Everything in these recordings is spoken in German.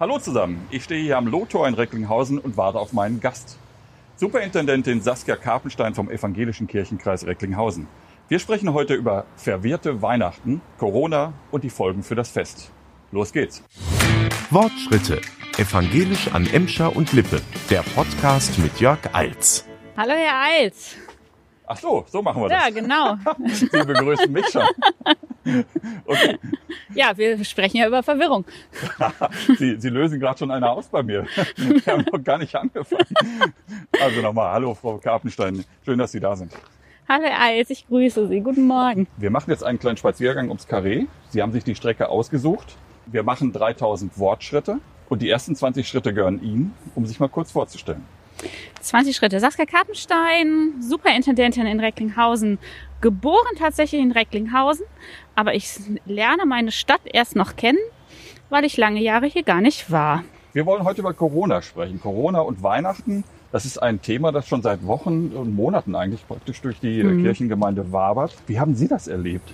Hallo zusammen, ich stehe hier am Lottor in Recklinghausen und warte auf meinen Gast. Superintendentin Saskia Karpenstein vom Evangelischen Kirchenkreis Recklinghausen. Wir sprechen heute über verwirrte Weihnachten, Corona und die Folgen für das Fest. Los geht's. Wortschritte. Evangelisch an Emscher und Lippe. Der Podcast mit Jörg Eils. Hallo Herr Eils. Ach so, so machen wir das. Ja, genau. Sie begrüßen mich schon. Okay. Ja, wir sprechen ja über Verwirrung. Sie, Sie lösen gerade schon eine aus bei mir. Wir haben noch gar nicht angefangen. Also nochmal, hallo Frau Karpenstein. Schön, dass Sie da sind. Hallo Eils, ich grüße Sie. Guten Morgen. Wir machen jetzt einen kleinen Spaziergang ums Karree. Sie haben sich die Strecke ausgesucht. Wir machen 3000 Wortschritte und die ersten 20 Schritte gehören Ihnen, um sich mal kurz vorzustellen. 20 Schritte. Saskia Karpenstein, Superintendentin in Recklinghausen. Geboren tatsächlich in Recklinghausen, aber ich lerne meine Stadt erst noch kennen, weil ich lange Jahre hier gar nicht war. Wir wollen heute über Corona sprechen. Corona und Weihnachten. Das ist ein Thema, das schon seit Wochen und Monaten eigentlich praktisch durch die Mhm. Kirchengemeinde wabert. Wie haben Sie das erlebt?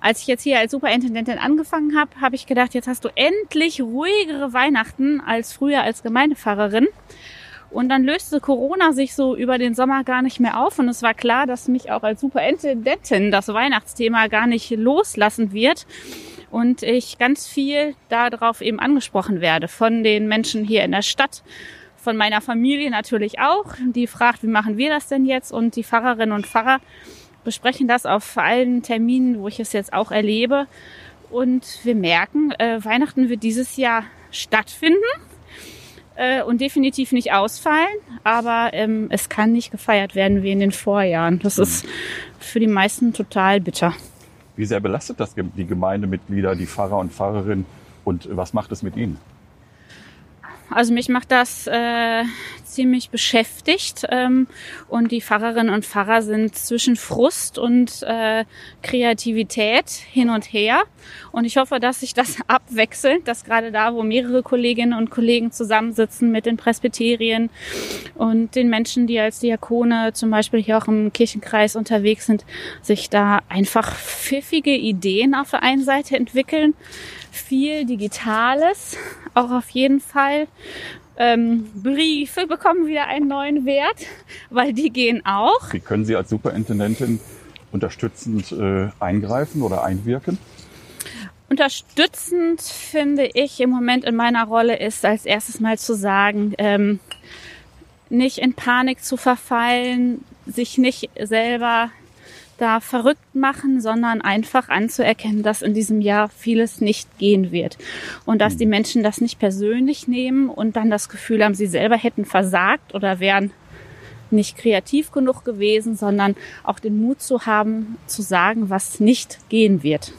Als ich jetzt hier als Superintendentin angefangen habe, habe ich gedacht, jetzt hast du endlich ruhigere Weihnachten als früher als Gemeindepfarrerin. Und dann löste Corona sich so über den Sommer gar nicht mehr auf. Und es war klar, dass mich auch als Superintendentin das Weihnachtsthema gar nicht loslassen wird. Und ich ganz viel darauf eben angesprochen werde von den Menschen hier in der Stadt, von meiner Familie natürlich auch, die fragt, wie machen wir das denn jetzt? Und die Pfarrerinnen und Pfarrer besprechen das auf allen Terminen, wo ich es jetzt auch erlebe. Und wir merken, äh, Weihnachten wird dieses Jahr stattfinden äh, und definitiv nicht ausfallen, aber ähm, es kann nicht gefeiert werden wie in den Vorjahren. Das ist für die meisten total bitter. Wie sehr belastet das die Gemeindemitglieder, die Pfarrer und Pfarrerinnen und was macht es mit ihnen? Also mich macht das äh, ziemlich beschäftigt ähm, und die Pfarrerinnen und Pfarrer sind zwischen Frust und äh, Kreativität hin und her. Und ich hoffe, dass sich das abwechselt, dass gerade da, wo mehrere Kolleginnen und Kollegen zusammensitzen mit den Presbyterien und den Menschen, die als Diakone zum Beispiel hier auch im Kirchenkreis unterwegs sind, sich da einfach pfiffige Ideen auf der einen Seite entwickeln, viel Digitales, auch auf jeden Fall. Ähm, Briefe bekommen wieder einen neuen Wert, weil die gehen auch. Wie können Sie als Superintendentin unterstützend äh, eingreifen oder einwirken? Unterstützend finde ich im Moment in meiner Rolle ist als erstes mal zu sagen, ähm, nicht in Panik zu verfallen, sich nicht selber da verrückt machen, sondern einfach anzuerkennen, dass in diesem Jahr vieles nicht gehen wird. Und dass die Menschen das nicht persönlich nehmen und dann das Gefühl haben, sie selber hätten versagt oder wären nicht kreativ genug gewesen, sondern auch den Mut zu haben, zu sagen, was nicht gehen wird.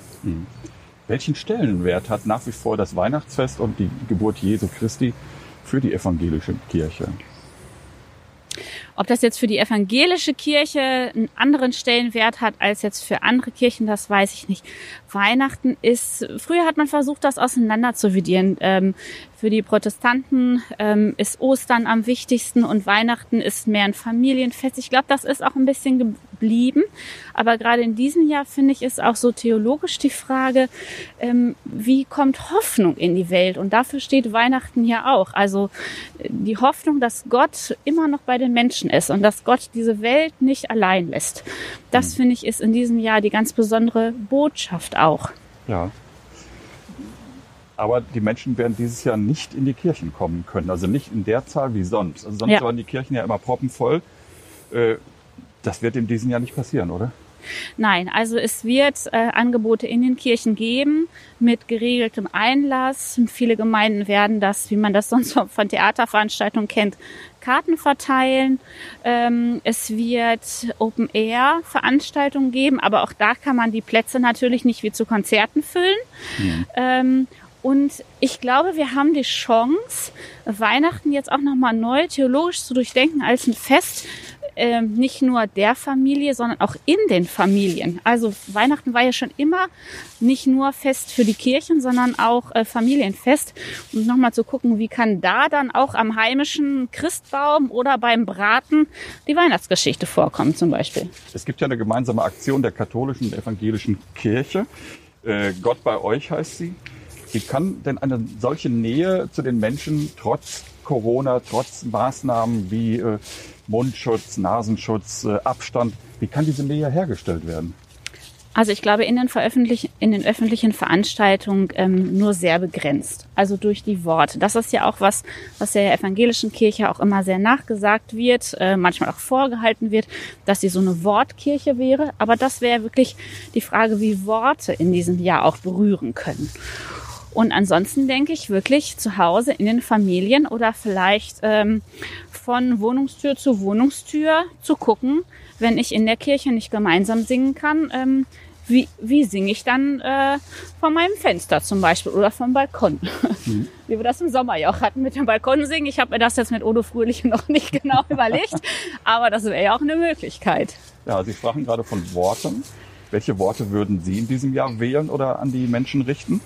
Welchen Stellenwert hat nach wie vor das Weihnachtsfest und die Geburt Jesu Christi für die evangelische Kirche? Ob das jetzt für die evangelische Kirche einen anderen Stellenwert hat als jetzt für andere Kirchen, das weiß ich nicht. Weihnachten ist, früher hat man versucht, das auseinander zu dividieren. Ähm, für die Protestanten ähm, ist Ostern am wichtigsten und Weihnachten ist mehr ein Familienfest. Ich glaube, das ist auch ein bisschen geblieben. Aber gerade in diesem Jahr finde ich, ist auch so theologisch die Frage, ähm, wie kommt Hoffnung in die Welt? Und dafür steht Weihnachten ja auch. Also äh, die Hoffnung, dass Gott immer noch bei den Menschen ist und dass Gott diese Welt nicht allein lässt. Das finde ich ist in diesem Jahr die ganz besondere Botschaft auch. Ja. Aber die Menschen werden dieses Jahr nicht in die Kirchen kommen können. Also nicht in der Zahl wie sonst. Also sonst Ja. waren die Kirchen ja immer proppenvoll. Äh, Das wird in diesem Jahr nicht passieren, oder? Nein, also es wird äh, Angebote in den Kirchen geben mit geregeltem Einlass. Viele Gemeinden werden das, wie man das sonst von Theaterveranstaltungen kennt, Karten verteilen. Ähm, es wird Open-Air-Veranstaltungen geben, aber auch da kann man die Plätze natürlich nicht wie zu Konzerten füllen. Ähm, und ich glaube, wir haben die Chance, Weihnachten jetzt auch nochmal neu theologisch zu durchdenken als ein Fest, ähm, nicht nur der Familie, sondern auch in den Familien. Also Weihnachten war ja schon immer nicht nur Fest für die Kirchen, sondern auch äh, Familienfest. Und nochmal zu gucken, wie kann da dann auch am heimischen Christbaum oder beim Braten die Weihnachtsgeschichte vorkommen zum Beispiel. Es gibt ja eine gemeinsame Aktion der katholischen und evangelischen Kirche. Äh, Gott bei euch heißt sie. Wie kann denn eine solche Nähe zu den Menschen trotz Corona, trotz Maßnahmen wie äh, Mundschutz, Nasenschutz, äh, Abstand, wie kann diese Nähe hergestellt werden? Also ich glaube in den, in den öffentlichen Veranstaltungen ähm, nur sehr begrenzt. Also durch die Worte. Das ist ja auch was, was der evangelischen Kirche auch immer sehr nachgesagt wird, äh, manchmal auch vorgehalten wird, dass sie so eine Wortkirche wäre. Aber das wäre wirklich die Frage, wie Worte in diesem Jahr auch berühren können. Und ansonsten denke ich wirklich zu Hause in den Familien oder vielleicht ähm, von Wohnungstür zu Wohnungstür zu gucken, wenn ich in der Kirche nicht gemeinsam singen kann, ähm, wie, wie singe ich dann äh, von meinem Fenster zum Beispiel oder vom Balkon. Mhm. Wie wir das im Sommer ja auch hatten mit dem Balkon singen. Ich habe mir das jetzt mit Odo Fröhlich noch nicht genau überlegt, aber das wäre ja auch eine Möglichkeit. Ja, Sie sprachen gerade von Worten. Welche Worte würden Sie in diesem Jahr wählen oder an die Menschen richten?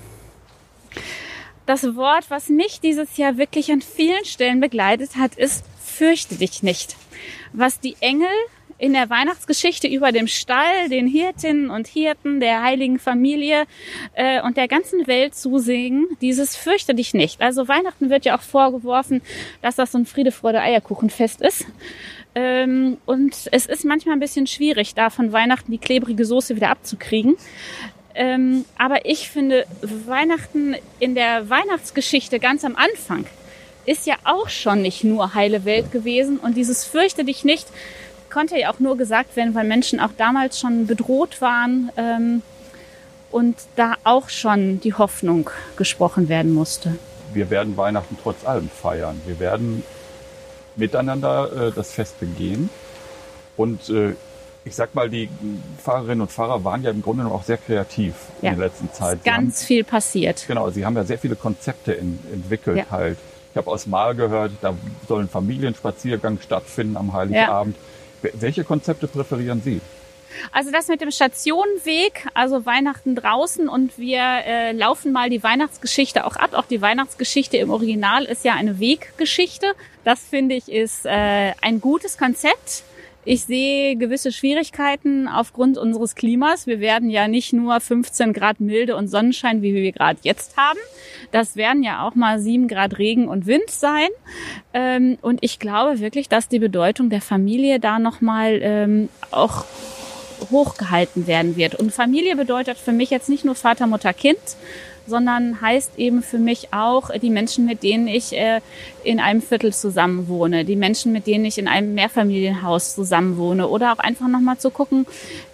Das Wort, was mich dieses Jahr wirklich an vielen Stellen begleitet hat, ist fürchte dich nicht. Was die Engel in der Weihnachtsgeschichte über dem Stall, den Hirtinnen und Hirten, der heiligen Familie äh, und der ganzen Welt zusingen, dieses fürchte dich nicht. Also Weihnachten wird ja auch vorgeworfen, dass das so ein Friede, Freude, Eierkuchenfest ist. Ähm, und es ist manchmal ein bisschen schwierig, da von Weihnachten die klebrige Soße wieder abzukriegen. Ähm, aber ich finde, Weihnachten in der Weihnachtsgeschichte ganz am Anfang ist ja auch schon nicht nur heile Welt gewesen. Und dieses fürchte dich nicht konnte ja auch nur gesagt werden, weil Menschen auch damals schon bedroht waren ähm, und da auch schon die Hoffnung gesprochen werden musste. Wir werden Weihnachten trotz allem feiern. Wir werden miteinander äh, das Fest begehen. Und äh, ich sag mal, die Fahrerinnen und Fahrer waren ja im Grunde auch sehr kreativ ja. in der letzten Zeit. Ist ganz haben, viel passiert. Genau, sie haben ja sehr viele Konzepte in, entwickelt ja. halt. Ich habe aus Mal gehört, da soll ein Familienspaziergang stattfinden am Heiligabend. Ja. Welche Konzepte präferieren Sie? Also das mit dem Stationenweg, also Weihnachten draußen und wir äh, laufen mal die Weihnachtsgeschichte auch ab. Auch die Weihnachtsgeschichte im Original ist ja eine Weggeschichte. Das finde ich ist äh, ein gutes Konzept. Ich sehe gewisse Schwierigkeiten aufgrund unseres Klimas. Wir werden ja nicht nur 15 Grad Milde und Sonnenschein, wie wir gerade jetzt haben. Das werden ja auch mal 7 Grad Regen und Wind sein. Ähm, und ich glaube wirklich, dass die Bedeutung der Familie da nochmal ähm, auch hochgehalten werden wird. Und Familie bedeutet für mich jetzt nicht nur Vater, Mutter, Kind, sondern heißt eben für mich auch die Menschen, mit denen ich äh, in einem Viertel zusammenwohne, die Menschen, mit denen ich in einem Mehrfamilienhaus zusammenwohne oder auch einfach nochmal zu gucken,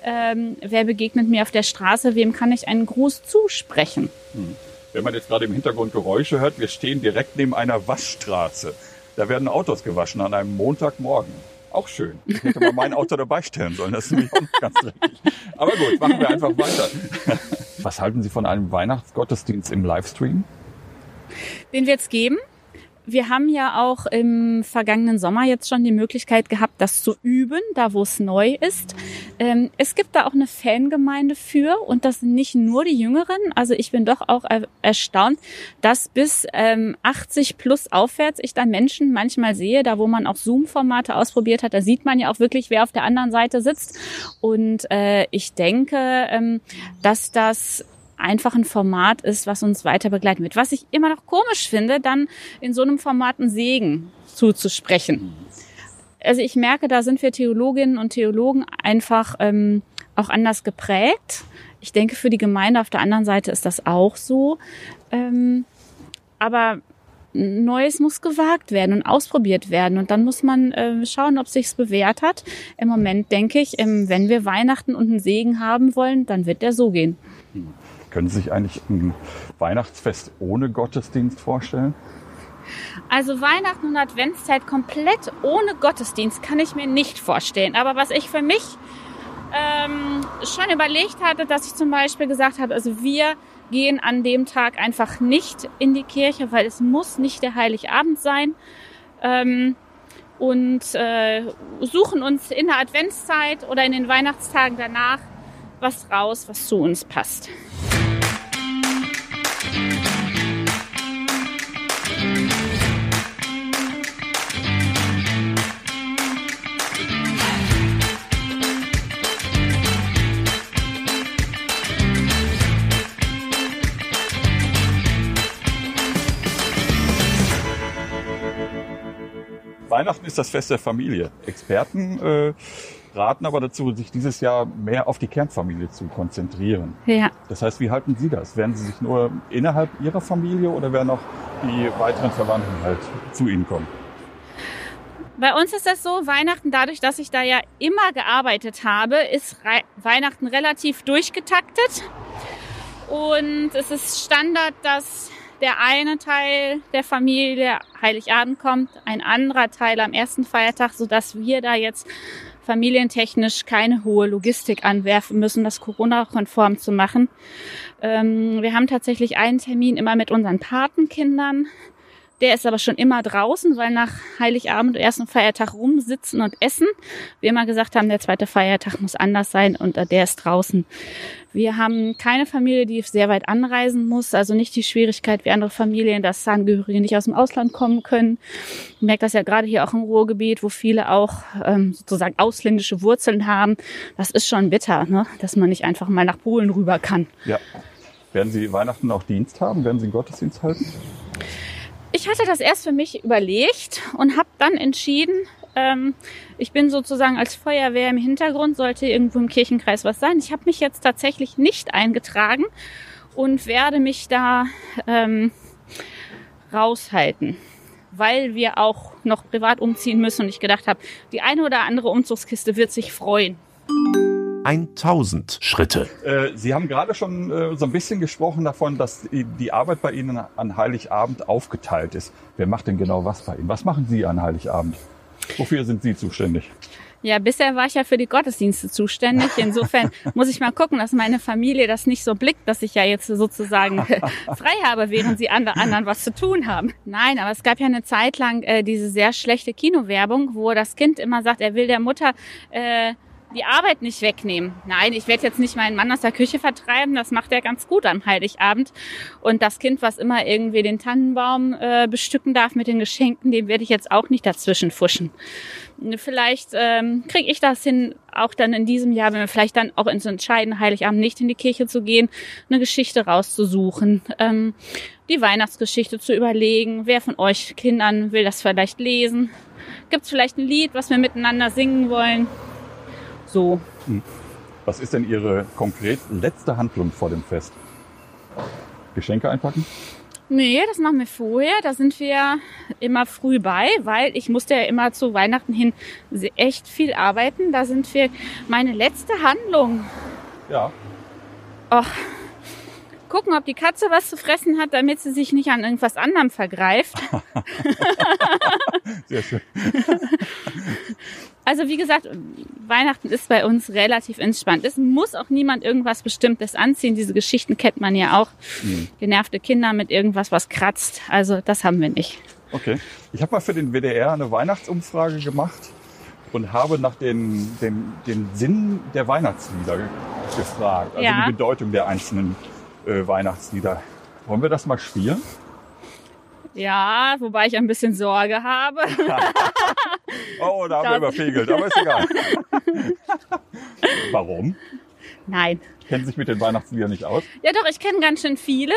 ähm, wer begegnet mir auf der Straße, wem kann ich einen Gruß zusprechen. Hm. Wenn man jetzt gerade im Hintergrund Geräusche hört, wir stehen direkt neben einer Waschstraße. Da werden Autos gewaschen an einem Montagmorgen. Auch schön. Ich hätte mal mein Auto dabei stellen sollen. Das ist nämlich auch nicht ganz dreckig. Aber gut, machen wir einfach weiter. Was halten Sie von einem Weihnachtsgottesdienst im Livestream? Den wir jetzt geben wir haben ja auch im vergangenen Sommer jetzt schon die Möglichkeit gehabt, das zu üben, da wo es neu ist. Ähm, es gibt da auch eine Fangemeinde für und das sind nicht nur die Jüngeren. Also ich bin doch auch er erstaunt, dass bis ähm, 80 plus aufwärts ich da Menschen manchmal sehe, da wo man auch Zoom-Formate ausprobiert hat, da sieht man ja auch wirklich, wer auf der anderen Seite sitzt. Und äh, ich denke, ähm, dass das einfach ein Format ist, was uns weiter begleiten wird. Was ich immer noch komisch finde, dann in so einem Format einen Segen zuzusprechen. Also ich merke, da sind wir Theologinnen und Theologen einfach ähm, auch anders geprägt. Ich denke, für die Gemeinde auf der anderen Seite ist das auch so. Ähm, aber Neues muss gewagt werden und ausprobiert werden. Und dann muss man äh, schauen, ob sich's bewährt hat. Im Moment denke ich, ähm, wenn wir Weihnachten und einen Segen haben wollen, dann wird der so gehen. Können Sie sich eigentlich ein Weihnachtsfest ohne Gottesdienst vorstellen? Also Weihnachten und Adventszeit komplett ohne Gottesdienst kann ich mir nicht vorstellen. Aber was ich für mich ähm, schon überlegt hatte, dass ich zum Beispiel gesagt habe, also wir gehen an dem Tag einfach nicht in die Kirche, weil es muss nicht der Heiligabend sein. Ähm, und äh, suchen uns in der Adventszeit oder in den Weihnachtstagen danach was raus, was zu uns passt. Weihnachten ist das Fest der Familie. Experten äh, raten aber dazu, sich dieses Jahr mehr auf die Kernfamilie zu konzentrieren. Ja. Das heißt, wie halten Sie das? Werden Sie sich nur innerhalb Ihrer Familie oder werden auch die weiteren Verwandten halt zu Ihnen kommen? Bei uns ist das so, Weihnachten, dadurch, dass ich da ja immer gearbeitet habe, ist Re Weihnachten relativ durchgetaktet. Und es ist Standard, dass der eine Teil der Familie Heiligabend kommt, ein anderer Teil am ersten Feiertag, sodass wir da jetzt familientechnisch keine hohe Logistik anwerfen müssen, das Corona-konform zu machen. Ähm, wir haben tatsächlich einen Termin immer mit unseren Patenkindern. Der ist aber schon immer draußen, weil nach Heiligabend und ersten Feiertag rumsitzen und essen. Wir immer gesagt haben, der zweite Feiertag muss anders sein und der ist draußen. Wir haben keine Familie, die sehr weit anreisen muss, also nicht die Schwierigkeit wie andere Familien, dass Angehörige nicht aus dem Ausland kommen können. Ich merke das ja gerade hier auch im Ruhrgebiet, wo viele auch ähm, sozusagen ausländische Wurzeln haben. Das ist schon bitter, ne? dass man nicht einfach mal nach Polen rüber kann. Ja. Werden Sie Weihnachten auch Dienst haben? Werden Sie einen Gottesdienst halten? Ich hatte das erst für mich überlegt und habe dann entschieden, ähm, ich bin sozusagen als Feuerwehr im Hintergrund, sollte irgendwo im Kirchenkreis was sein. Ich habe mich jetzt tatsächlich nicht eingetragen und werde mich da ähm, raushalten, weil wir auch noch privat umziehen müssen und ich gedacht habe, die eine oder andere Umzugskiste wird sich freuen. 1000 Schritte. Äh, Sie haben gerade schon äh, so ein bisschen gesprochen davon, dass die, die Arbeit bei Ihnen an Heiligabend aufgeteilt ist. Wer macht denn genau was bei Ihnen? Was machen Sie an Heiligabend? Wofür sind Sie zuständig? Ja, bisher war ich ja für die Gottesdienste zuständig. Insofern muss ich mal gucken, dass meine Familie das nicht so blickt, dass ich ja jetzt sozusagen frei habe, während sie andere, anderen was zu tun haben. Nein, aber es gab ja eine Zeit lang äh, diese sehr schlechte Kinowerbung, wo das Kind immer sagt, er will der Mutter äh, die Arbeit nicht wegnehmen. Nein, ich werde jetzt nicht meinen Mann aus der Küche vertreiben. Das macht er ganz gut am Heiligabend. Und das Kind, was immer irgendwie den Tannenbaum äh, bestücken darf mit den Geschenken, dem werde ich jetzt auch nicht dazwischen fuschen. Vielleicht ähm, kriege ich das hin, auch dann in diesem Jahr, wenn wir vielleicht dann auch ins entscheiden, Heiligabend nicht in die Kirche zu gehen, eine Geschichte rauszusuchen, ähm, die Weihnachtsgeschichte zu überlegen. Wer von euch Kindern will das vielleicht lesen? Gibt es vielleicht ein Lied, was wir miteinander singen wollen? So. Was ist denn Ihre konkret letzte Handlung vor dem Fest? Geschenke einpacken? Nee, das machen wir vorher. Da sind wir immer früh bei, weil ich musste ja immer zu Weihnachten hin echt viel arbeiten. Da sind wir meine letzte Handlung. Ja. Och, gucken, ob die Katze was zu fressen hat, damit sie sich nicht an irgendwas anderem vergreift. Sehr schön. Also wie gesagt, Weihnachten ist bei uns relativ entspannt. Es muss auch niemand irgendwas Bestimmtes anziehen. Diese Geschichten kennt man ja auch. Mhm. Genervte Kinder mit irgendwas, was kratzt. Also das haben wir nicht. Okay. Ich habe mal für den WDR eine Weihnachtsumfrage gemacht und habe nach den, den, den Sinn der Weihnachtslieder ge- gefragt. Also Ja. die Bedeutung der einzelnen äh, Weihnachtslieder. Wollen wir das mal spielen? Ja, wobei ich ein bisschen Sorge habe. Oh, da haben wir überpegelt, aber ist egal. Warum? Nein. Kennen sich mit den Weihnachtsliedern nicht aus? Ja doch, ich kenne ganz schön viele.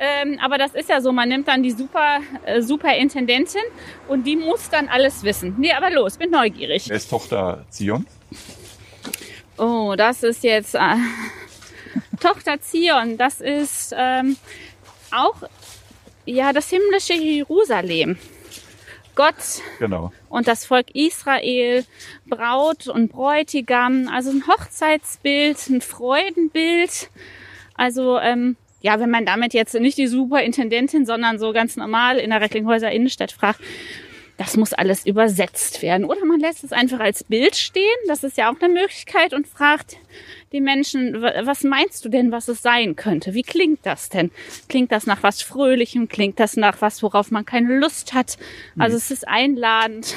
Ähm, aber das ist ja so, man nimmt dann die super, äh, Superintendentin und die muss dann alles wissen. Nee, aber los, bin neugierig. Wer ist Tochter Zion? Oh, das ist jetzt äh, Tochter Zion. Das ist ähm, auch ja das himmlische Jerusalem. Gott Genau. und das Volk Israel, Braut und Bräutigam, also ein Hochzeitsbild, ein Freudenbild. Also ähm, ja, wenn man damit jetzt nicht die Superintendentin, sondern so ganz normal in der Recklinghäuser Innenstadt fragt, das muss alles übersetzt werden. Oder man lässt es einfach als Bild stehen, das ist ja auch eine Möglichkeit und fragt die Menschen, "Wa- was meinst du denn, was es sein könnte? Wie klingt das denn? Klingt das nach was Fröhlichem? Klingt das nach was, worauf man keine Lust hat? Also es ist einladend.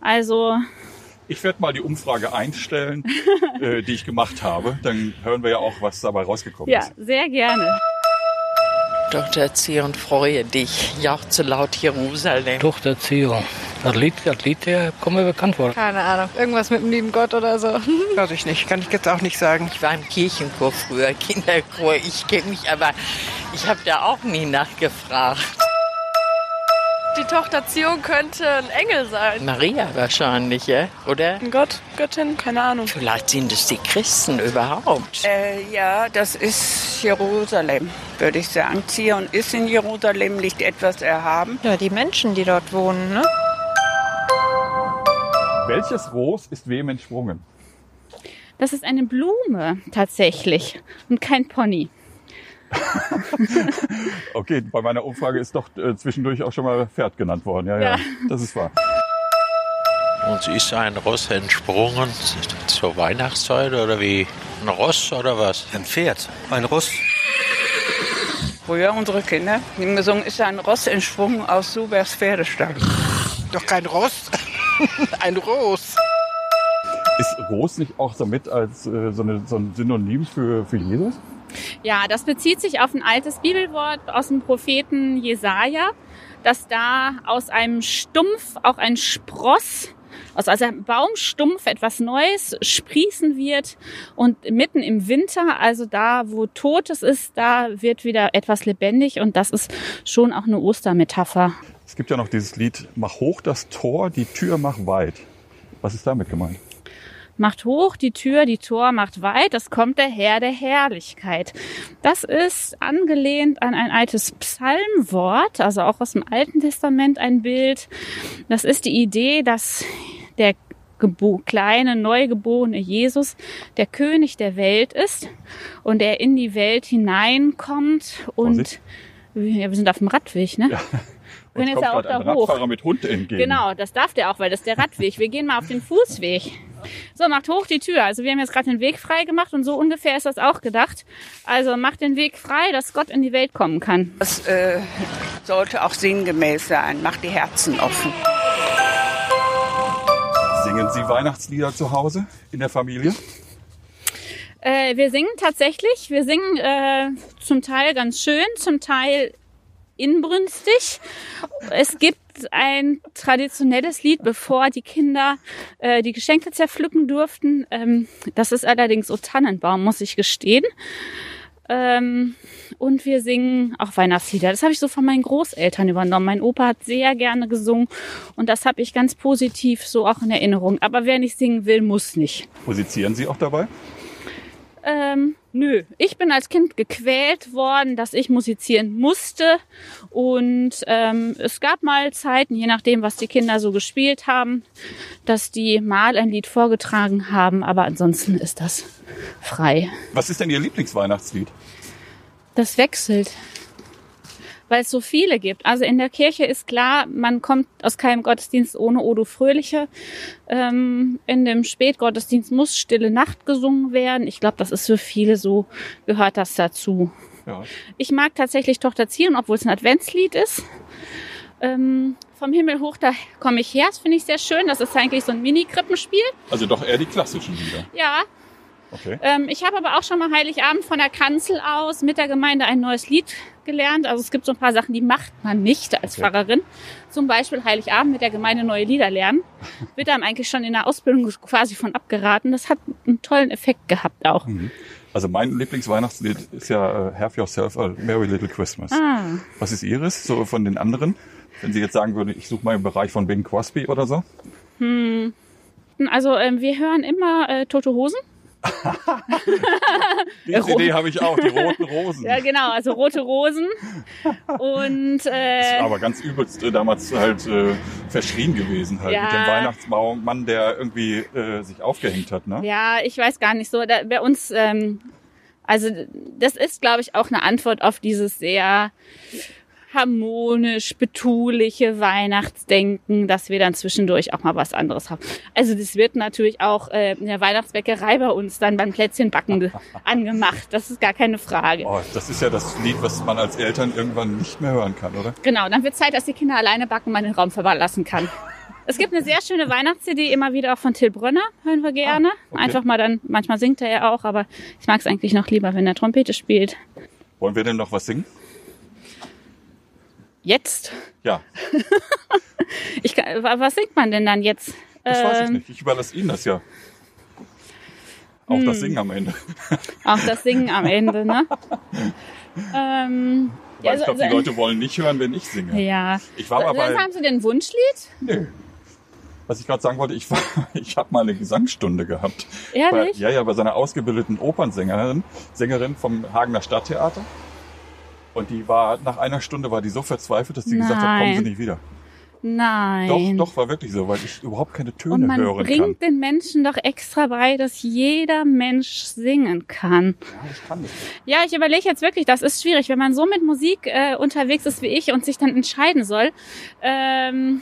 Also Ich werde mal die Umfrage einstellen, äh, die ich gemacht habe. Dann hören wir ja auch, was dabei rausgekommen ja, ist. sehr gerne. Tochter Zion, freue dich, jauchze laut Jerusalem. Tochter Zion. Das Lied, das Lied, der kommt mir bekannt vor. Keine Ahnung. Irgendwas mit dem lieben Gott oder so. Weiß ich nicht, kann ich jetzt auch nicht sagen. Ich war im Kirchenchor früher, Kinderchor. Ich kenne mich aber, ich habe da auch nie nachgefragt. Die Tochter Zion könnte ein Engel sein. Maria wahrscheinlich, ja? Oder? Ein Gott, Göttin, keine Ahnung. Vielleicht sind es die Christen überhaupt. Äh, ja, das ist Jerusalem, würde ich sagen. Zion ist in Jerusalem, liegt etwas erhaben. Ja, die Menschen, die dort wohnen, ne? Welches Ros ist wem entsprungen? Das ist eine Blume tatsächlich und kein Pony. Okay, bei meiner Umfrage ist doch äh, zwischendurch auch schon mal Pferd genannt worden. Ja, ja, Ja. das ist wahr. Uns ist ein Ross entsprungen zur Weihnachtszeit oder wie? Ein Ross oder was? Ein Pferd, ein Ross. Früher unsere Kinder haben gesungen, ist ein Ross entsprungen aus Subers Pferdestall. Doch kein Ross. ein Ros. Ist Ros nicht auch damit als äh, so, eine, so ein Synonym für, für Jesus? Ja, das bezieht sich auf ein altes Bibelwort aus dem Propheten Jesaja, dass da aus einem Stumpf auch ein Spross, aus einem Baumstumpf etwas Neues sprießen wird und mitten im Winter, also da, wo Totes ist, da wird wieder etwas lebendig und das ist schon auch eine Ostermetapher. Es gibt ja noch dieses Lied Mach hoch das Tor, die Tür mach weit. Was ist damit gemeint? Macht hoch die Tür, die Tor macht weit, es kommt der Herr der Herrlichkeit. Das ist angelehnt an ein altes Psalmwort, also auch aus dem Alten Testament ein Bild. Das ist die Idee, dass der kleine, neugeborene Jesus der König der Welt ist und er in die Welt hineinkommt und wir sind auf dem Radweg, ne? Ja. Wir können jetzt ja auch da ein hoch. Radfahrer mit Hund entgegen. Genau, das darf der auch, weil das ist der Radweg. Wir gehen mal auf den Fußweg. So, macht hoch die Tür. Also wir haben jetzt gerade den Weg frei gemacht und so ungefähr ist das auch gedacht. Also macht den Weg frei, dass Gott in die Welt kommen kann. Das äh, sollte auch sinngemäß sein. Macht die Herzen offen. Singen Sie Weihnachtslieder zu Hause in der Familie? Äh, wir singen tatsächlich. Wir singen äh, zum Teil ganz schön, zum Teil inbrünstig. Es gibt ein traditionelles Lied, bevor die Kinder äh, die Geschenke zerpflücken durften. Ähm, das ist allerdings O Tannenbaum, muss ich gestehen. Ähm, und wir singen auch Weihnachtslieder. Das habe ich so von meinen Großeltern übernommen. Mein Opa hat sehr gerne gesungen und das habe ich ganz positiv so auch in Erinnerung. Aber wer nicht singen will, muss nicht. Musizieren Sie auch dabei? Ähm, nö, ich bin als Kind gequält worden, dass ich musizieren musste. Und ähm, es gab mal Zeiten, je nachdem, was die Kinder so gespielt haben, dass die mal ein Lied vorgetragen haben. Aber ansonsten ist das frei. Was ist denn Ihr Lieblingsweihnachtslied? Das wechselt. Weil es so viele gibt. Also in der Kirche ist klar, man kommt aus keinem Gottesdienst ohne Odo Fröhliche. Ähm, in dem Spätgottesdienst muss Stille Nacht gesungen werden. Ich glaube, das ist für viele so, gehört das dazu. Ja. Ich mag tatsächlich Tochter Zion, obwohl es ein Adventslied ist. Ähm, vom Himmel hoch, da komme ich her. Das finde ich sehr schön. Das ist eigentlich so ein Mini-Krippenspiel. Also doch eher die klassischen Lieder. Ja, Okay. ähm, ich habe aber auch schon mal Heiligabend von der Kanzel aus mit der Gemeinde ein neues Lied gelernt. Also es gibt so ein paar Sachen, die macht man nicht als Okay. Pfarrerin. Zum Beispiel Heiligabend mit der Gemeinde neue Lieder lernen. Wird einem eigentlich schon in der Ausbildung quasi von abgeraten. Das hat einen tollen Effekt gehabt auch. Also mein Lieblingsweihnachtslied ist ja äh, Have Yourself a Merry Little Christmas. Ah. Was ist Ihres, so von den anderen? Wenn Sie jetzt sagen würden, ich suche mal im Bereich von Bing Crosby oder so. Hm. Also ähm, wir hören immer äh, Tote Hosen. Die CD habe ich auch, die roten Rosen. Ja, genau, also rote Rosen. Und äh, Aber ganz übelst äh, damals halt äh, verschrien gewesen halt Ja. mit dem Weihnachtsbaummann, der irgendwie äh, sich aufgehängt hat, ne? Ja, ich weiß gar nicht so. Da, bei uns, ähm, also das ist, glaube ich, auch eine Antwort auf dieses sehr harmonisch, betuliche Weihnachtsdenken, dass wir dann zwischendurch auch mal was anderes haben. Also das wird natürlich auch äh, in der Weihnachtsbäckerei bei uns dann beim Plätzchenbacken ge- angemacht. Das ist gar keine Frage. Oh, das ist ja das Lied, was man als Eltern irgendwann nicht mehr hören kann, oder? Genau, dann wird Zeit, dass die Kinder alleine backen, man den Raum verlassen kann. Es gibt eine sehr schöne Weihnachts-CD, immer wieder auch von Till Brönner, hören wir gerne. okay. Einfach mal dann, manchmal singt er ja auch, aber ich mag es eigentlich noch lieber, wenn er Trompete spielt. Wollen wir denn noch was singen? Jetzt? Ja, Ich, was singt man denn dann jetzt? das weiß ich Ähm, nicht. Ich überlasse Ihnen das ja. Auch Hm. das Singen am Ende. Auch das Singen am Ende, ne? ähm, Weil ich glaube, die Leute wollen nicht hören, wenn ich singe. Ja. Ich war mal bei, haben Sie denn Wunschlied? Nö. Was ich gerade sagen wollte, ich, war, ich habe mal eine Gesangsstunde gehabt. Ehrlich? Bei, ja, ja, bei seiner ausgebildeten Opernsängerin, Sängerin vom Hagener Stadttheater. Und die war, nach einer Stunde war die so verzweifelt, dass sie gesagt hat, kommen Sie Nein. nicht wieder. Nein. Doch, doch, war wirklich so, weil ich überhaupt keine Töne Und man hören bringt kann. den Menschen doch extra bei, dass jeder Mensch singen kann. Ja, ich kann das. Ja, ich überlege jetzt wirklich, das ist schwierig, wenn man so mit Musik äh, unterwegs ist wie ich und sich dann entscheiden soll. Ähm,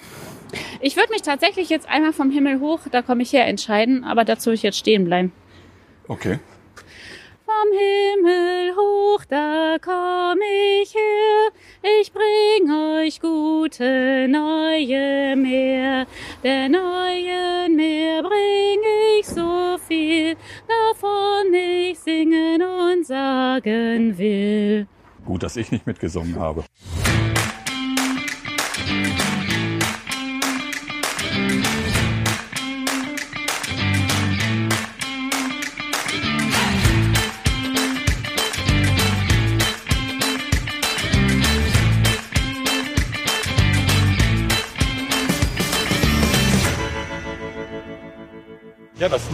ich würde mich tatsächlich jetzt einmal vom Himmel hoch, da komme ich her, entscheiden, aber dazu will ich jetzt stehen bleiben. Okay. Vom Himmel hoch, da komm ich her, ich bring euch gute neue Meer. Der neuen Meer bring ich so viel, davon ich singen und sagen will. Gut, dass ich nicht mitgesungen habe.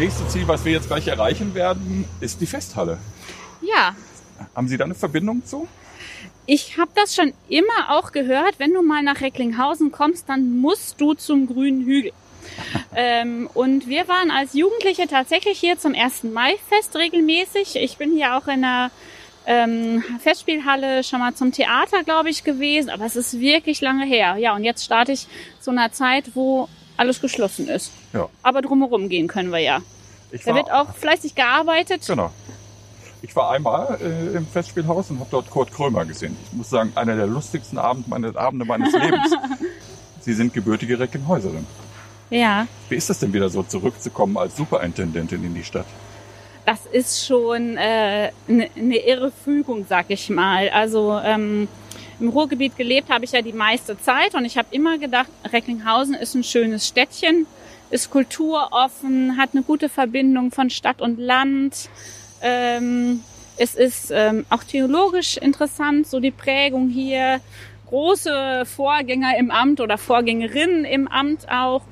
Nächste Ziel, was wir jetzt gleich erreichen werden, ist die Festhalle. Ja, Haben Sie da eine Verbindung zu? ich habe das schon immer auch gehört, wenn du mal nach Recklinghausen kommst, dann musst du zum grünen Hügel. ähm, und wir waren als Jugendliche tatsächlich hier zum 1. Mai-Fest regelmäßig. Ich bin hier auch in der ähm, Festspielhalle schon mal zum Theater, glaube ich, gewesen, aber es ist wirklich lange her. Ja, und jetzt starte ich zu einer Zeit, wo alles geschlossen ist. Ja. Aber drumherum gehen können wir ja. Ich Da wird auch fleißig gearbeitet. Genau. Ich war einmal äh, im Festspielhaus und habe dort Kurt Krömer gesehen. Ich muss sagen, einer der lustigsten Abend meine, Abende meines Lebens. Sie sind gebürtige Recklinghäuserin. Ja. Wie ist es denn wieder so zurückzukommen als Superintendentin in die Stadt? das ist schon eine äh, ne ne irre Fügung, sag ich mal. Also ähm, im Ruhrgebiet gelebt habe ich ja die meiste Zeit und ich habe immer gedacht, Recklinghausen ist ein schönes Städtchen, ist kulturoffen, hat eine gute Verbindung von Stadt und Land. Ähm, es ist ähm, auch theologisch interessant, so die Prägung hier. Große Vorgänger im Amt oder Vorgängerinnen im Amt auch.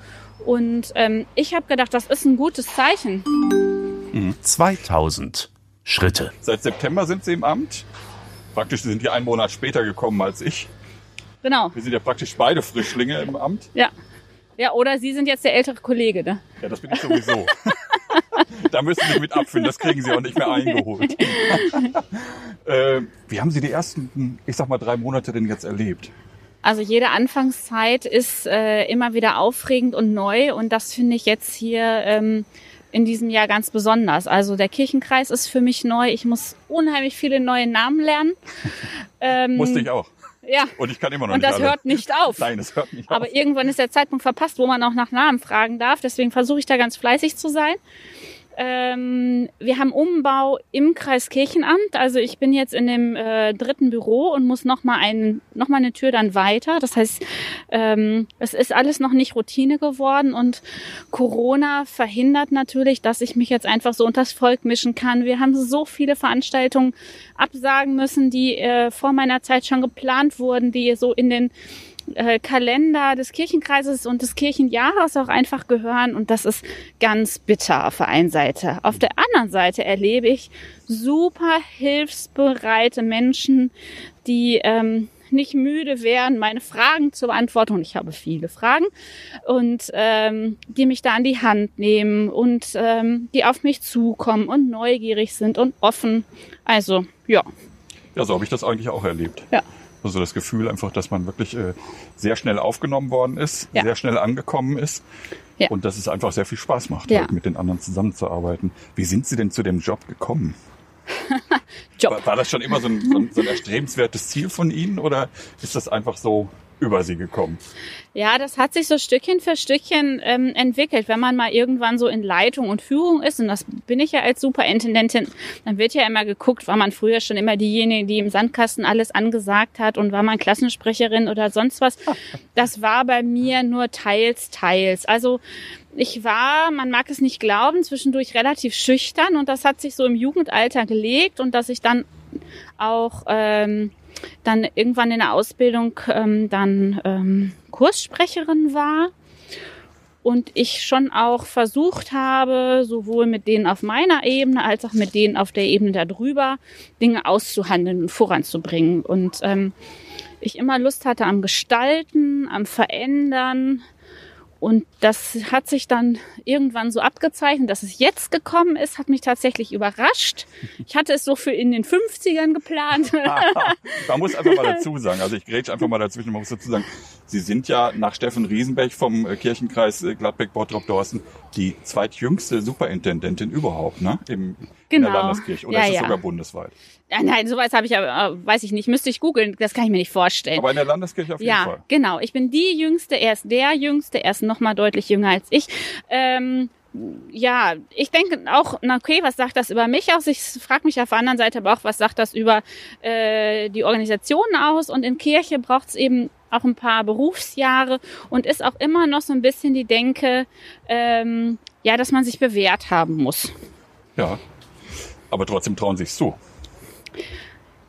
Und ähm, ich habe gedacht, das ist ein gutes Zeichen. 2000 Schritte. Seit September sind Sie im Amt. Praktisch sind die einen Monat später gekommen als ich. Genau. Wir sind ja praktisch beide Frischlinge im Amt. Ja. Ja, oder Sie sind jetzt der ältere Kollege, ne? Ja, das bin ich sowieso. da müssen Sie mit abfinden, das kriegen Sie auch nicht mehr eingeholt. äh, wie haben Sie die ersten, ich sag mal, drei Monate denn jetzt erlebt? Also jede Anfangszeit ist äh, immer wieder aufregend und neu und das finde ich jetzt hier ähm, in diesem Jahr ganz besonders. Also der Kirchenkreis ist für mich neu. Ich muss unheimlich viele neue Namen lernen. Ähm, Musste ich auch. Ja. Und ich kann immer noch Und nicht das alle. hört nicht auf. Nein, es hört nicht auf. Aber irgendwann ist der Zeitpunkt verpasst, wo man auch nach Namen fragen darf. Deswegen versuche ich da ganz fleißig zu sein. Ähm, wir haben Umbau im Kreiskirchenamt. Also ich bin jetzt in dem äh, dritten Büro und muss noch mal, ein, noch eine Tür dann weiter. Das heißt, ähm, es ist alles noch nicht Routine geworden und Corona verhindert natürlich, dass ich mich jetzt einfach so unters Volk mischen kann. Wir haben so viele Veranstaltungen absagen müssen, die äh, vor meiner Zeit schon geplant wurden, die so in den äh, Kalender des Kirchenkreises und des Kirchenjahres auch einfach gehören und das ist ganz bitter auf der einen Seite. Auf der anderen Seite erlebe ich super hilfsbereite Menschen, die ähm, nicht müde wären, meine Fragen zu beantworten. Und ich habe viele Fragen und ähm, die mich da an die Hand nehmen und ähm, die auf mich zukommen und neugierig sind und offen. Also ja, Ja, so habe ich das eigentlich auch erlebt. Ja. Also das Gefühl einfach, dass man wirklich äh, sehr schnell aufgenommen worden ist, Ja. sehr schnell angekommen ist Ja. und dass es einfach sehr viel Spaß macht, Ja. halt mit den anderen zusammenzuarbeiten. Wie sind Sie denn zu dem Job gekommen? Job. War, war das schon immer so ein, so, ein, so ein erstrebenswertes Ziel von Ihnen oder ist das einfach so über Sie gekommen? Ja, das hat sich so Stückchen für Stückchen ähm, entwickelt. Wenn man mal irgendwann so in Leitung und Führung ist, und das bin ich ja als Superintendentin, dann wird ja immer geguckt, war man früher schon immer diejenige, die im Sandkasten alles angesagt hat und war man Klassensprecherin oder sonst was. Das war bei mir nur teils, teils. Also ich war, man mag es nicht glauben, zwischendurch relativ schüchtern und das hat sich so im Jugendalter gelegt und dass ich dann auch ähm, dann irgendwann in der Ausbildung ähm, dann ähm, Kurssprecherin war und ich schon auch versucht habe, sowohl mit denen auf meiner Ebene als auch mit denen auf der Ebene darüber, Dinge auszuhandeln und voranzubringen. Und ähm, ich immer Lust hatte am Gestalten, am Verändern, und das hat sich dann irgendwann so abgezeichnet, dass es jetzt gekommen ist, hat mich tatsächlich überrascht. Ich hatte es so für in den 50ern geplant. Man muss einfach mal dazu sagen, also ich grätsch einfach mal dazwischen, man muss dazu sagen, Sie sind ja nach Steffen Riesenberg vom äh, Kirchenkreis äh, Gladbeck-Bottrop-Dorsten die zweitjüngste Superintendentin überhaupt, ne? Im, Genau. In der Landeskirche. Oder Ja, ist es ja. sogar bundesweit? Ja, nein, sowas habe ich aber, äh, weiß ich nicht, müsste ich googeln, das kann ich mir nicht vorstellen. Aber in der Landeskirche auf jeden ja, Fall. genau. Ich bin die Jüngste, er ist der Jüngste, er ist noch mal deutlich jünger als ich. Ähm, ja, ich denke auch, na okay, was sagt das über mich aus? Ich frage mich auf der anderen Seite aber auch, was sagt das über äh, die Organisation aus? Und in Kirche braucht es eben auch ein paar Berufsjahre und ist auch immer noch so ein bisschen die Denke, ähm, ja, dass man sich bewährt haben muss. Ja. Aber trotzdem trauen sich zu.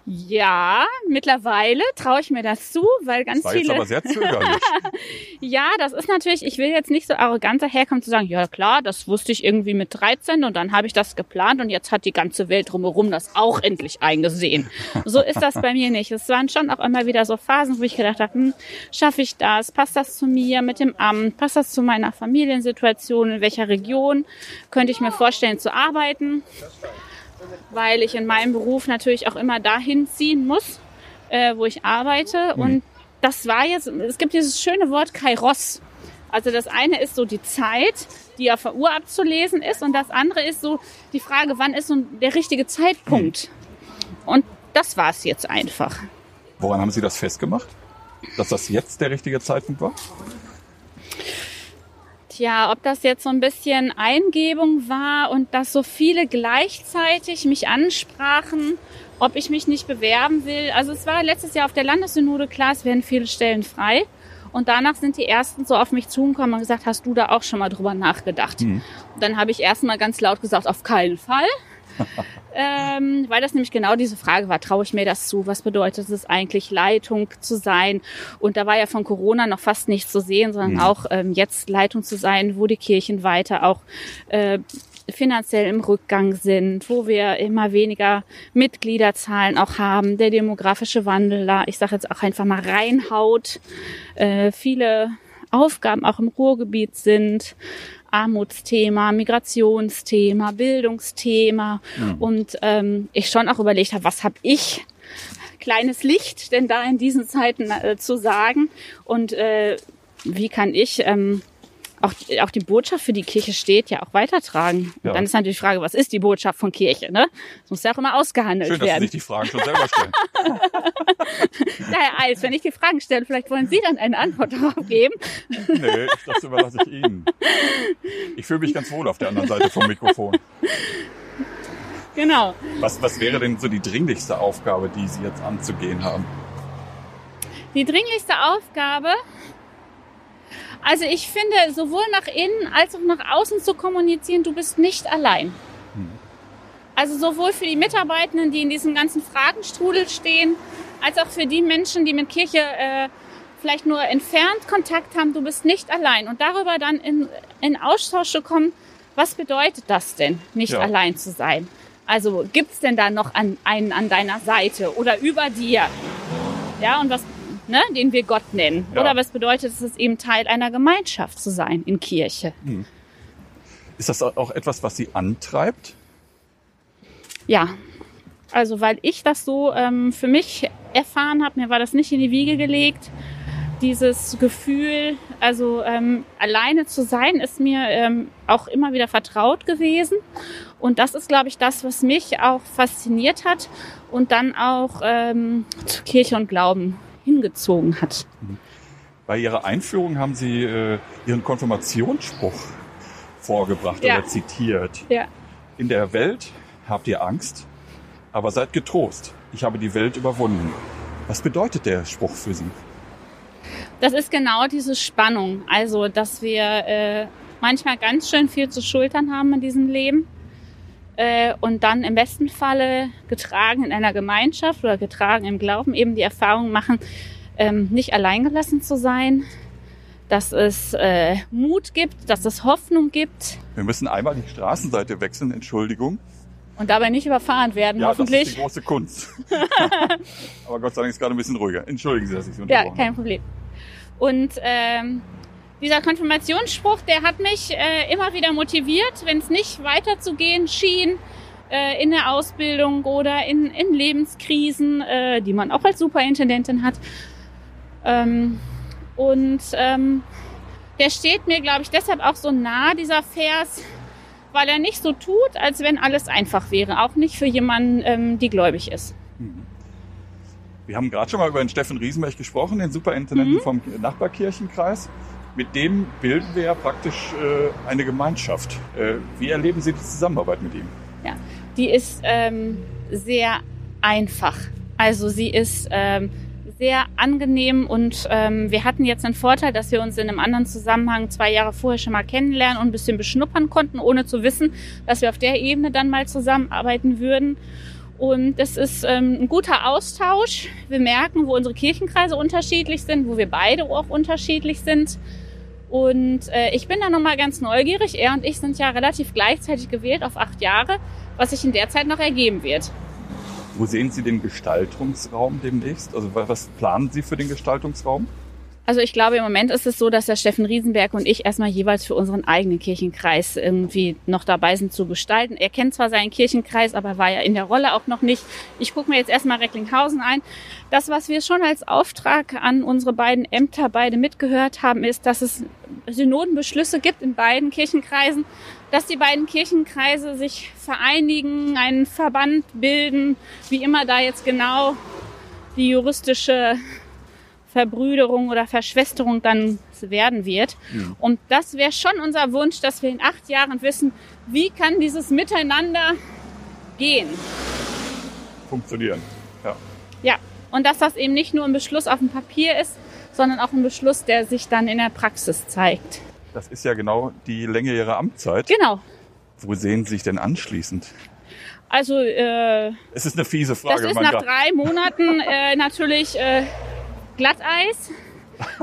Ja, mittlerweile traue ich mir das zu, weil ganz Das war jetzt viele. aber sehr zögerlich. Ja, das ist natürlich, ich will jetzt nicht so arrogant daherkommen zu sagen, ja klar, das wusste ich irgendwie mit 13 und dann habe ich das geplant und jetzt hat die ganze Welt drumherum das auch endlich eingesehen. So ist das bei mir nicht. Es waren schon auch immer wieder so Phasen, wo ich gedacht habe, hm, schaffe ich das? Passt das zu mir mit dem Amt? Passt das zu meiner Familiensituation? In welcher Region könnte ich mir vorstellen zu arbeiten? Weil ich in meinem Beruf natürlich auch immer dahin ziehen muss, äh, wo ich arbeite. Und das war jetzt, es gibt dieses schöne Wort Kairos. Also das eine ist so die Zeit, die auf der Uhr abzulesen ist, und das andere ist so die Frage, wann ist so der richtige Zeitpunkt? Und das war es jetzt einfach. Woran haben Sie das festgemacht? Dass das jetzt der richtige Zeitpunkt war? Tja, ob das jetzt so ein bisschen Eingebung war und dass so viele gleichzeitig mich ansprachen, ob ich mich nicht bewerben will. Also es war letztes Jahr auf der Landessynode klar, es werden viele Stellen frei. Und danach sind die ersten so auf mich zugekommen und gesagt, hast du da auch schon mal drüber nachgedacht? Und dann habe ich erstmal ganz laut gesagt, auf keinen Fall. ähm, weil das nämlich genau diese Frage war, traue ich mir das zu? Was bedeutet es eigentlich, Leitung zu sein? Und da war ja von Corona noch fast nichts zu sehen, sondern auch ähm, jetzt Leitung zu sein, wo die Kirchen weiter auch äh, finanziell im Rückgang sind, wo wir immer weniger Mitgliederzahlen auch haben, der demografische Wandel da, ich sage jetzt auch einfach mal reinhaut, äh, viele Aufgaben auch im Ruhrgebiet sind, Armutsthema, Migrationsthema, Bildungsthema. Und ähm, ich schon auch überlegt habe, was habe ich kleines Licht denn da in diesen Zeiten äh, zu sagen? Und äh, wie kann ich ähm, auch, auch die Botschaft für die Kirche steht ja auch weitertragen. Und Ja. dann ist natürlich die Frage, was ist die Botschaft von Kirche? Ne? Das muss ja auch immer ausgehandelt Schön, dass Sie werden. sich die Fragen schon selber stellen. Ja, Herr Eils, wenn ich die Fragen stelle, vielleicht wollen Sie dann eine Antwort darauf geben. Nee, das überlasse ich Ihnen. Ich fühle mich ganz wohl auf der anderen Seite vom Mikrofon. Genau. Was, was wäre denn so die dringlichste Aufgabe, die Sie jetzt anzugehen haben? Die dringlichste Aufgabe, also ich finde, sowohl nach innen als auch nach außen zu kommunizieren, du bist nicht allein. Also sowohl für die Mitarbeitenden, die in diesem ganzen Fragenstrudel stehen, als auch für die Menschen, die mit Kirche äh, vielleicht nur entfernt Kontakt haben, du bist nicht allein. Und darüber dann in, in Austausch zu kommen, was bedeutet das denn, nicht Ja. allein zu sein? Also gibt's denn da noch an, einen an deiner Seite oder über dir? Ja, und was, ne, den wir Gott nennen. Ja. Oder was bedeutet es, eben Teil einer Gemeinschaft zu sein in Kirche? Ist das auch etwas, was Sie antreibt? Ja, also weil ich das so ähm, für mich erfahren habe, mir war das nicht in die Wiege gelegt. Dieses Gefühl, also ähm, alleine zu sein, ist mir ähm, auch immer wieder vertraut gewesen. Und das ist, glaube ich, das, was mich auch fasziniert hat und dann auch ähm, zu Kirche und Glauben hingezogen hat. Bei Ihrer Einführung haben Sie äh, Ihren Konfirmationsspruch vorgebracht Ja. oder zitiert. Ja. In der Welt habt ihr Angst, aber seid getrost. Ich habe die Welt überwunden. Was bedeutet der Spruch für Sie? Das ist genau diese Spannung. Also, dass wir äh, manchmal ganz schön viel zu schultern haben in diesem Leben. Äh, und dann im besten Falle getragen in einer Gemeinschaft oder getragen im Glauben eben die Erfahrung machen, ähm, nicht alleingelassen zu sein, dass es äh, Mut gibt, dass es Hoffnung gibt Wir müssen einmal die Straßenseite wechseln, Entschuldigung. und dabei nicht überfahren werden, Ja, das ist hoffentlich. die große Kunst. Aber Gott sei Dank ist gerade ein bisschen ruhiger. Entschuldigen Sie, dass ich Sie Ja, unterbrochen kein habe. Problem. Und ähm, dieser Konfirmationsspruch, der hat mich äh, immer wieder motiviert, wenn es nicht weiterzugehen schien äh, in der Ausbildung oder in, in Lebenskrisen, äh, die man auch als Superintendentin hat. Ähm, und ähm, der steht mir, glaube ich, deshalb auch so nah, dieser Vers, weil er nicht so tut, als wenn alles einfach wäre. Auch nicht für jemanden, ähm, die gläubig ist. Wir haben gerade schon mal über den Steffen Riesenberg gesprochen, den Superintendenten Mhm. vom Nachbarkirchenkreis. Mit dem bilden wir ja praktisch äh, eine Gemeinschaft. Äh, wie erleben Sie die Zusammenarbeit mit ihm? Ja, die ist ähm, sehr einfach. Also sie ist ähm, sehr angenehm und ähm, wir hatten jetzt den Vorteil, dass wir uns in einem anderen Zusammenhang zwei Jahre vorher schon mal kennenlernen und ein bisschen beschnuppern konnten, ohne zu wissen, dass wir auf der Ebene dann mal zusammenarbeiten würden. Und das ist ähm, ein guter Austausch. Wir merken, wo unsere Kirchenkreise unterschiedlich sind, wo wir beide auch unterschiedlich sind. Und äh, ich bin da nochmal ganz neugierig. Er und ich sind ja relativ gleichzeitig gewählt auf acht Jahre, was sich in der Zeit noch ergeben wird. Wo sehen Sie den Gestaltungsraum demnächst? Also wa- was planen Sie für den Gestaltungsraum? Also ich glaube, im Moment ist es so, dass der Steffen Riesenberg und ich erstmal jeweils für unseren eigenen Kirchenkreis irgendwie noch dabei sind zu gestalten. Er kennt zwar seinen Kirchenkreis, aber war ja in der Rolle auch noch nicht. Ich gucke mir jetzt erstmal Recklinghausen ein. Das, was wir schon als Auftrag an unsere beiden Ämter beide mitgehört haben, ist, dass es Synodenbeschlüsse gibt in beiden Kirchenkreisen, dass die beiden Kirchenkreise sich vereinigen, einen Verband bilden, wie immer da jetzt genau die juristische Verbrüderung oder Verschwesterung dann werden wird. Und das wäre schon unser Wunsch, dass wir in acht Jahren wissen, wie kann dieses Miteinander gehen. Funktionieren. Ja. Ja, und dass das eben nicht nur ein Beschluss auf dem Papier ist, sondern auch ein Beschluss, der sich dann in der Praxis zeigt. Das ist ja genau die Länge Ihrer Amtszeit. Genau. Wo sehen Sie sich denn anschließend? Also äh, Es ist eine fiese Frage. das ist nach drei Monaten äh, natürlich äh, Glatteis.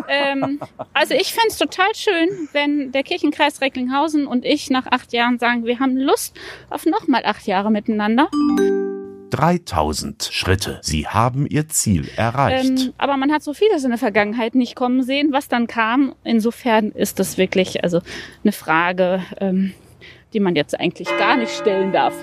ähm, also ich fänd's total schön, wenn der Kirchenkreis Recklinghausen und ich nach acht Jahren sagen, wir haben Lust auf nochmal acht Jahre miteinander. 3000 Schritte. Sie haben Ihr Ziel erreicht. Ähm, aber man hat so vieles in der Vergangenheit nicht kommen sehen, was dann kam. Insofern ist das wirklich also eine Frage, ähm, die man jetzt eigentlich gar nicht stellen darf.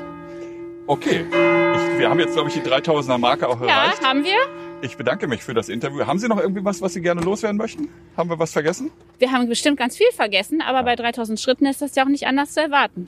Okay. Ich, wir haben jetzt, glaube ich, die 3000er Marke auch Ja, erreicht. haben wir. Ich bedanke mich für das Interview. Haben Sie noch irgendwie was, was Sie gerne loswerden möchten? Haben wir was vergessen? Wir haben bestimmt ganz viel vergessen, aber bei 3000 Schritten ist das ja auch nicht anders zu erwarten.